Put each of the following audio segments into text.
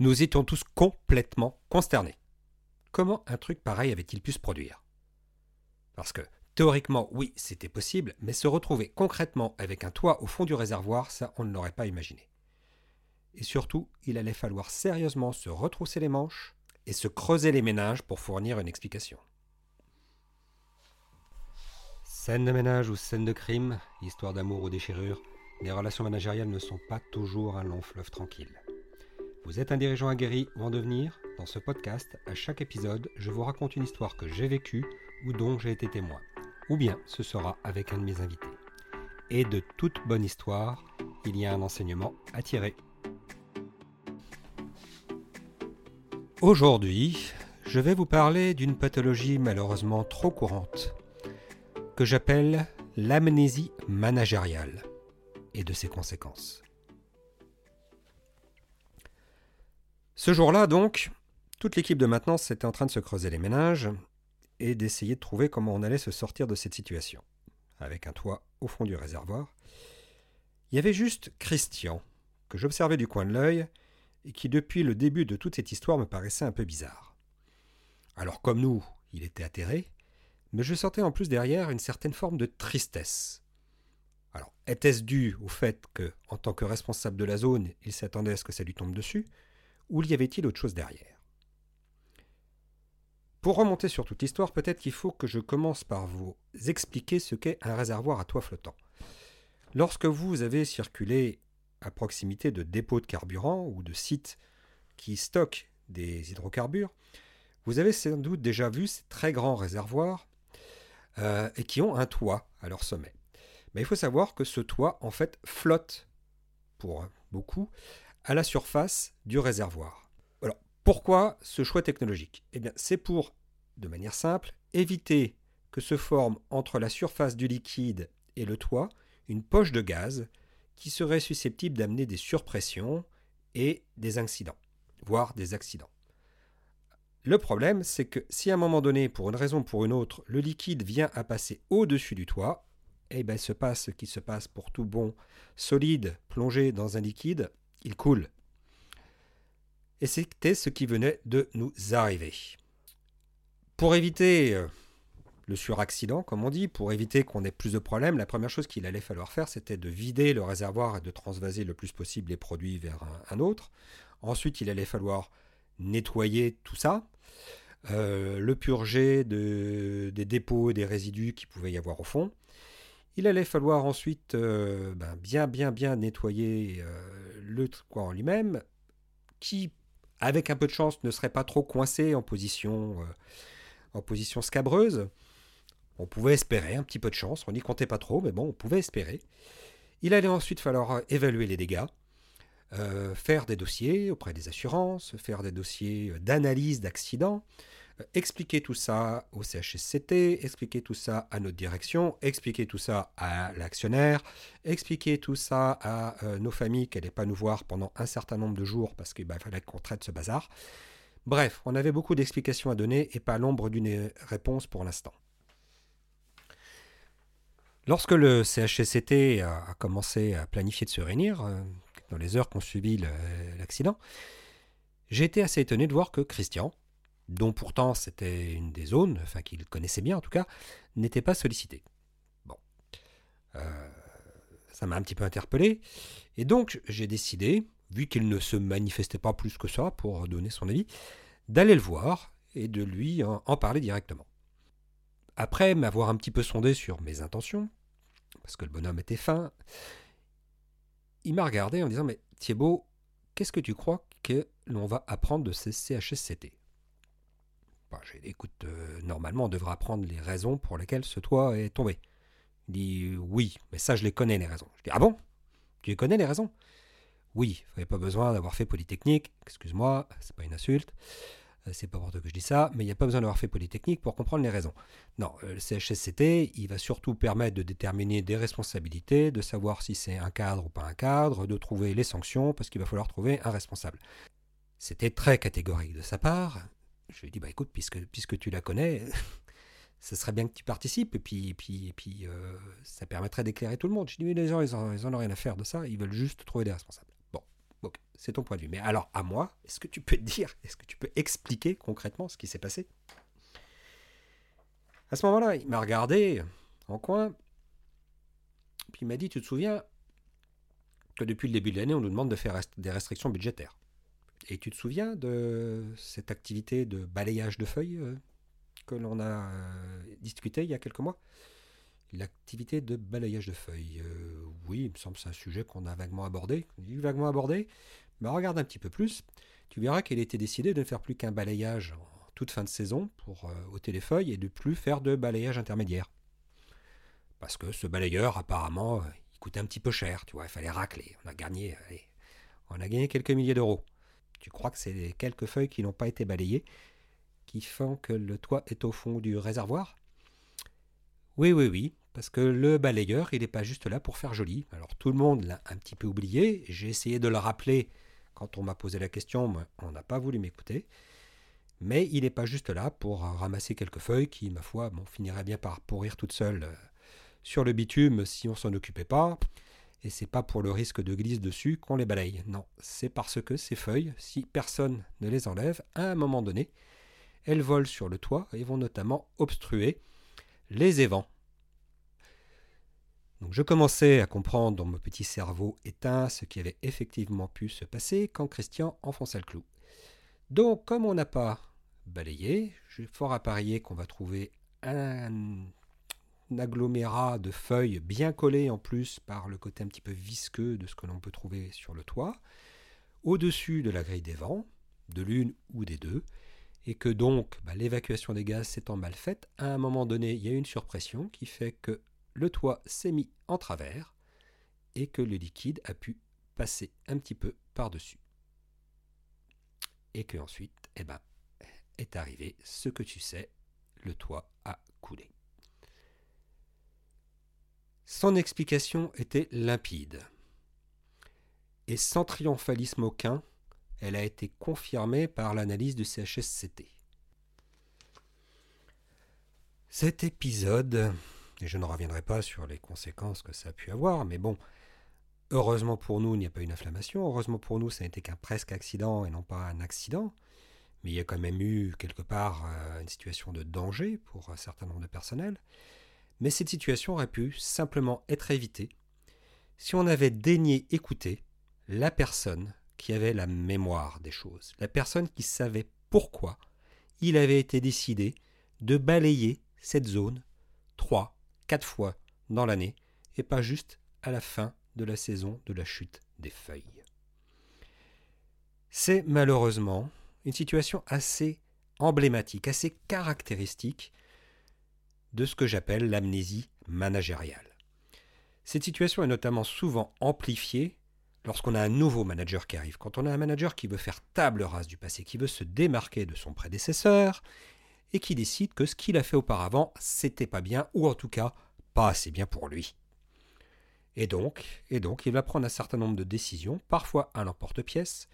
Nous étions tous complètement consternés. Comment un truc pareil avait-il pu se produire? Parce que théoriquement, oui, c'était possible, mais se retrouver concrètement avec un toit au fond du réservoir, ça, on ne l'aurait pas imaginé. Et surtout, il allait falloir sérieusement se retrousser les manches et se creuser les ménages pour fournir une explication. Scène de ménage ou scène de crime, histoire d'amour ou déchirure, les relations managériales ne sont pas toujours un long fleuve tranquille. Vous êtes un dirigeant aguerri ou en devenir? Dans ce podcast, à chaque épisode, je vous raconte une histoire que j'ai vécue ou dont j'ai été témoin. Ou bien ce sera avec un de mes invités. Et de toute bonne histoire, il y a un enseignement à tirer. Aujourd'hui, je vais vous parler d'une pathologie malheureusement trop courante, que j'appelle l'amnésie managériale et de ses conséquences. Ce jour-là, donc, toute l'équipe de maintenance était en train de se creuser les ménages et d'essayer de trouver comment on allait se sortir de cette situation. Avec un toit au fond du réservoir, il y avait juste Christian, que j'observais du coin de l'œil, et qui depuis le début de toute cette histoire me paraissait un peu bizarre. Alors comme nous, il était atterré, mais je sentais en plus derrière une certaine forme de tristesse. Alors, était-ce dû au fait que, en tant que responsable de la zone, il s'attendait à ce que ça lui tombe dessus, ou y avait-il autre chose derrière? Pour remonter sur toute l'histoire, peut-être qu'il faut que je commence par vous expliquer ce qu'est un réservoir à toit flottant. Lorsque vous avez circulé à proximité de dépôts de carburant ou de sites qui stockent des hydrocarbures, vous avez sans doute déjà vu ces très grands réservoirs euh, et qui ont un toit à leur sommet. Mais il faut savoir que ce toit, en fait, flotte, pour beaucoup, à la surface du réservoir. Pourquoi ce choix technologique? Eh bien, c'est pour, de manière simple, éviter que se forme entre la surface du liquide et le toit une poche de gaz qui serait susceptible d'amener des surpressions et des incidents, voire des accidents. Le problème, c'est que si à un moment donné, pour une raison ou pour une autre, le liquide vient à passer au-dessus du toit, eh bien, se passe ce qui se passe pour tout bon solide plongé dans un liquide, il coule. Et c'était ce qui venait de nous arriver. Pour éviter euh, le suraccident, comme on dit, pour éviter qu'on ait plus de problèmes, la première chose qu'il allait falloir faire, c'était de vider le réservoir et de transvaser le plus possible les produits vers un, autre. Ensuite, il allait falloir nettoyer tout ça, euh, le purger de, des dépôts et des résidus qui pouvaient y avoir au fond. Il allait falloir ensuite euh, ben, bien, bien, bien nettoyer euh, le truc en lui-même, qui, avec un peu de chance, ne serait pas trop coincé en position, en position scabreuse. On pouvait espérer un petit peu de chance, on n'y comptait pas trop, mais bon, on pouvait espérer. Il allait ensuite falloir euh, évaluer les dégâts, euh, faire des dossiers auprès des assurances, faire des dossiers euh, d'analyse d'accidents, expliquer tout ça au CHSCT, expliquer tout ça à notre direction, expliquer tout ça à l'actionnaire, expliquer tout ça à nos familles qui n'allaient pas nous voir pendant un certain nombre de jours parce qu'il bah, fallait qu'on traite ce bazar. Bref, on avait beaucoup d'explications à donner et pas l'ombre d'une réponse pour l'instant. Lorsque le CHSCT a commencé à planifier de se réunir, euh, dans les heures qui ont suivi l'accident, j'ai été assez étonné de voir que Christian, dont pourtant c'était une des zones, enfin qu'il connaissait bien en tout cas, n'était pas sollicité. Bon. Euh, ça m'a un petit peu interpellé. Et donc j'ai décidé, vu qu'il ne se manifestait pas plus que ça pour donner son avis, d'aller le voir et de lui en parler directement. Après m'avoir un petit peu sondé sur mes intentions, parce que le bonhomme était fin, il m'a regardé en disant Mais Thibaut, qu'est-ce que tu crois que l'on va apprendre de ces CHSCT Dit Écoute, euh, normalement, on devrait apprendre les raisons pour lesquelles ce toit est tombé. Il dit Oui, mais ça, je les connais, les raisons. Je dis Ah bon? Tu les connais, les raisons? Oui, il n'y avait pas besoin d'avoir fait Polytechnique, excuse-moi, c'est pas une insulte. Euh, c'est pas pour toi que je dis ça, mais il n'y a pas besoin d'avoir fait Polytechnique pour comprendre les raisons. Non, euh, le CHSCT, il va surtout permettre de déterminer des responsabilités, de savoir si c'est un cadre ou pas un cadre, de trouver les sanctions, parce qu'il va falloir trouver un responsable. C'était très catégorique de sa part. Je lui ai dit, bah écoute, puisque, tu la connais, ce serait bien que tu participes, et puis euh, ça permettrait d'éclairer tout le monde. Je lui ai dit, mais les gens, ils n'en ont rien à faire de ça, ils veulent juste trouver des responsables. Bon, c'est ton point de vue. Mais alors, à moi, est-ce que tu peux dire, est-ce que tu peux expliquer concrètement ce qui s'est passé? À ce moment-là, il m'a regardé en coin, puis il m'a dit, tu te souviens que depuis le début de l'année, on nous demande de faire des restrictions budgétaires? Et tu te souviens de cette activité de balayage de feuilles euh, que l'on a euh, discuté il y a quelques mois? L'activité de balayage de feuilles. Euh, oui, il me semble que c'est un sujet qu'on a vaguement abordé. Vaguement abordé, mais regarde un petit peu plus. Tu verras qu'il était décidé de ne faire plus qu'un balayage en toute fin de saison pour ôter les feuilles et de plus faire de balayage intermédiaire. Parce que ce balayeur, apparemment, il coûtait un petit peu cher, tu vois, il fallait racler. On a gagné, on a gagné quelques milliers d'euros. Tu crois que c'est les quelques feuilles qui n'ont pas été balayées qui font que le toit est au fond du réservoir? Oui, oui, oui, parce que le balayeur, il n'est pas juste là pour faire joli. Alors tout le monde l'a un petit peu oublié, j'ai essayé de le rappeler quand on m'a posé la question, mais on n'a pas voulu m'écouter. Mais il n'est pas juste là pour ramasser quelques feuilles qui, ma foi, bon, finiraient bien par pourrir toutes seules euh, sur le bitume si on s'en occupait pas. Et c'est pas pour le risque de glisse dessus qu'on les balaye. Non, c'est parce que ces feuilles, si personne ne les enlève, à un moment donné, elles volent sur le toit et vont notamment obstruer les évents. Donc je commençais à comprendre dans mon petit cerveau éteint ce qui avait effectivement pu se passer quand Christian enfonça le clou. Donc comme on n'a pas balayé, j'ai fort à parier qu'on va trouver un agglomérat de feuilles bien collées en plus par le côté un petit peu visqueux de ce que l'on peut trouver sur le toit, au-dessus de la grille des vents, de l'une ou des deux, et que donc bah, l'évacuation des gaz s'étant mal faite, à un moment donné, il y a une surpression qui fait que le toit s'est mis en travers et que le liquide a pu passer un petit peu par-dessus. Et que ensuite, eh ben, est arrivé ce que tu sais, le toit a coulé. Son explication était limpide. Et sans triomphalisme aucun, elle a été confirmée par l'analyse du CHSCT. Cet épisode, et je ne reviendrai pas sur les conséquences que ça a pu avoir, mais bon, heureusement pour nous, il n'y a pas eu une inflammation, heureusement pour nous, ça n'était qu'un presque accident et non pas un accident, mais il y a quand même eu quelque part euh, une situation de danger pour un certain nombre de personnels. Mais cette situation aurait pu simplement être évitée si on avait daigné écouter la personne qui avait la mémoire des choses, la personne qui savait pourquoi il avait été décidé de balayer cette zone trois, quatre fois dans l'année, et pas juste à la fin de la saison de la chute des feuilles. C'est malheureusement une situation assez emblématique, assez caractéristique de ce que j'appelle l'amnésie managériale. Cette situation est notamment souvent amplifiée lorsqu'on a un nouveau manager qui arrive. Quand on a un manager qui veut faire table rase du passé, qui veut se démarquer de son prédécesseur et qui décide que ce qu'il a fait auparavant, c'était pas bien ou en tout cas pas assez bien pour lui. Et donc, et donc, il va prendre un certain nombre de décisions, parfois à l'emporte-pièce,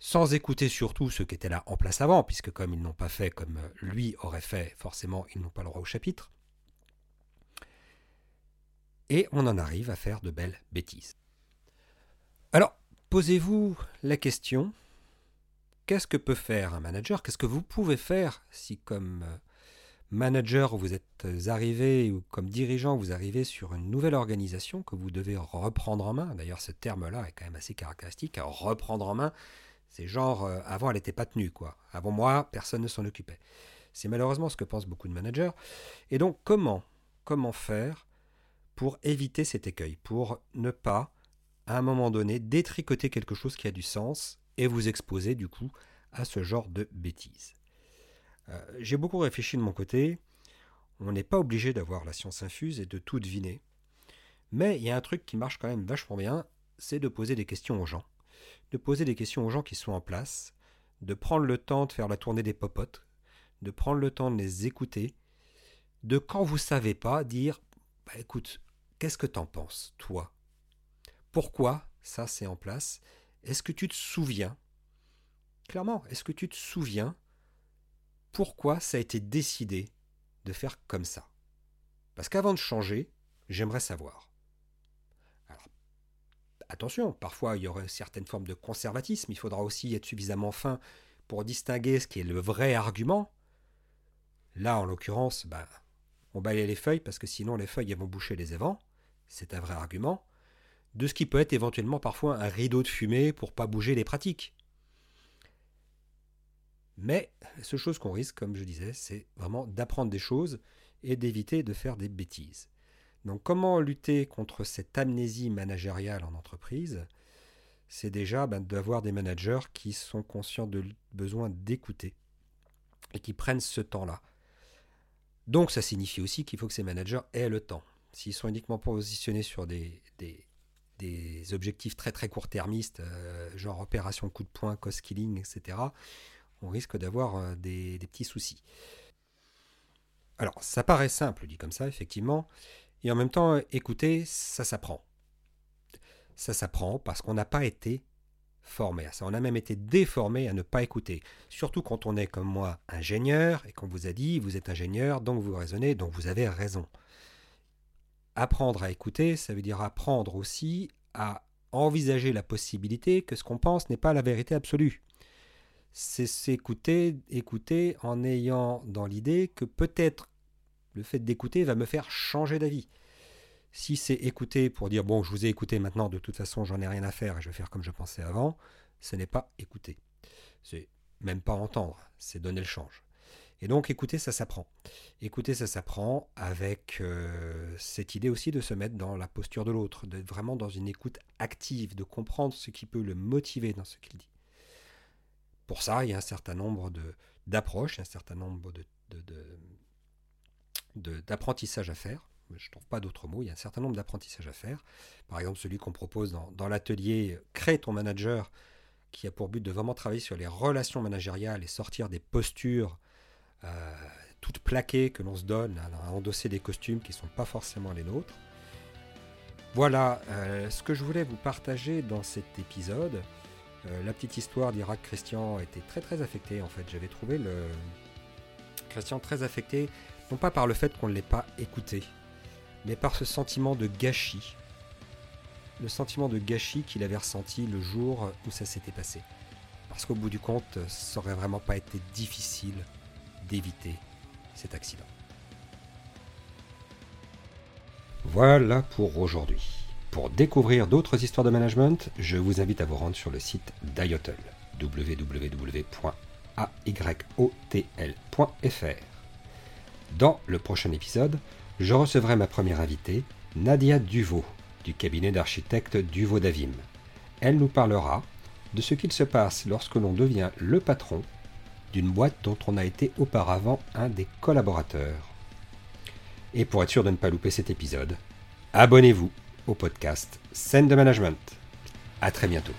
sans écouter surtout ceux qui étaient là en place avant, puisque comme ils n'ont pas fait comme lui aurait fait, forcément ils n'ont pas le droit au chapitre. Et on en arrive à faire de belles bêtises. Alors, posez-vous la question, qu'est-ce que peut faire un manager? Qu'est-ce que vous pouvez faire si comme manager vous êtes arrivé ou comme dirigeant vous arrivez sur une nouvelle organisation que vous devez reprendre en main? D'ailleurs ce terme-là est quand même assez caractéristique, reprendre en main c'est genre, euh, avant, elle n'était pas tenue, quoi. Avant moi, personne ne s'en occupait. C'est malheureusement ce que pensent beaucoup de managers. Et donc, comment, comment faire pour éviter cet écueil, pour ne pas, à un moment donné, détricoter quelque chose qui a du sens et vous exposer, du coup, à ce genre de bêtises? Euh, j'ai beaucoup réfléchi de mon côté. On n'est pas obligé d'avoir la science infuse et de tout deviner. Mais il y a un truc qui marche quand même vachement bien, c'est de poser des questions aux gens de poser des questions aux gens qui sont en place, de prendre le temps de faire la tournée des popotes, de prendre le temps de les écouter, de quand vous savez pas dire bah, écoute, qu'est-ce que t'en penses, toi? Pourquoi ça c'est en place? Est-ce que tu te souviens? Clairement, est-ce que tu te souviens pourquoi ça a été décidé de faire comme ça? Parce qu'avant de changer, j'aimerais savoir. Attention, parfois il y aurait certaines formes de conservatisme, il faudra aussi être suffisamment fin pour distinguer ce qui est le vrai argument. Là, en l'occurrence, ben, on balaye les feuilles parce que sinon les feuilles vont boucher les évents, c'est un vrai argument, de ce qui peut être éventuellement parfois un rideau de fumée pour pas bouger les pratiques. Mais seule chose qu'on risque, comme je disais, c'est vraiment d'apprendre des choses et d'éviter de faire des bêtises. Donc comment lutter contre cette amnésie managériale en entreprise? C'est déjà ben, d'avoir des managers qui sont conscients de besoin d'écouter et qui prennent ce temps-là. Donc ça signifie aussi qu'il faut que ces managers aient le temps. S'ils sont uniquement positionnés sur des, objectifs très très court-termistes, euh, genre opération coup de poing, cost killing, etc., on risque d'avoir euh, des petits soucis. Alors, ça paraît simple, dit comme ça, effectivement, et en même temps, écouter, ça s'apprend. Ça s'apprend parce qu'on n'a pas été formé à ça. On a même été déformé à ne pas écouter. Surtout quand on est comme moi ingénieur et qu'on vous a dit vous êtes ingénieur, donc vous raisonnez, donc vous avez raison. Apprendre à écouter, ça veut dire apprendre aussi à envisager la possibilité que ce qu'on pense n'est pas la vérité absolue. C'est s'écouter, écouter en ayant dans l'idée que peut-être le fait d'écouter va me faire changer d'avis. Si c'est écouter pour dire bon, je vous ai écouté maintenant, de toute façon, j'en ai rien à faire et je vais faire comme je pensais avant, ce n'est pas écouter. C'est même pas entendre, c'est donner le change. Et donc écouter, ça s'apprend. Écouter, ça s'apprend avec euh, cette idée aussi de se mettre dans la posture de l'autre, d'être vraiment dans une écoute active, de comprendre ce qui peut le motiver dans ce qu'il dit. Pour ça, il y a un certain nombre d'approches, un certain nombre de, d'apprentissage à faire. Je ne trouve pas d'autres mots, il y a un certain nombre d'apprentissages à faire. Par exemple, celui qu'on propose dans, l'atelier Crée ton manager, qui a pour but de vraiment travailler sur les relations managériales et sortir des postures euh, toutes plaquées que l'on se donne à, endosser des costumes qui ne sont pas forcément les nôtres. Voilà euh, ce que je voulais vous partager dans cet épisode. Euh, la petite histoire d'Irak Christian était très très affectée en fait. J'avais trouvé le Christian très affecté non pas par le fait qu'on ne l'ait pas écouté, mais par ce sentiment de gâchis. Le sentiment de gâchis qu'il avait ressenti le jour où ça s'était passé. Parce qu'au bout du compte, ça aurait vraiment pas été difficile d'éviter cet accident. Voilà pour aujourd'hui. Pour découvrir d'autres histoires de management, je vous invite à vous rendre sur le site d'IOTL, www.ayotl.fr. Dans le prochain épisode, je recevrai ma première invitée, Nadia Duvaux, du cabinet d'architectes Duvaux Davim. Elle nous parlera de ce qu'il se passe lorsque l'on devient le patron d'une boîte dont on a été auparavant un des collaborateurs. Et pour être sûr de ne pas louper cet épisode, abonnez-vous au podcast Scène de Management. À très bientôt.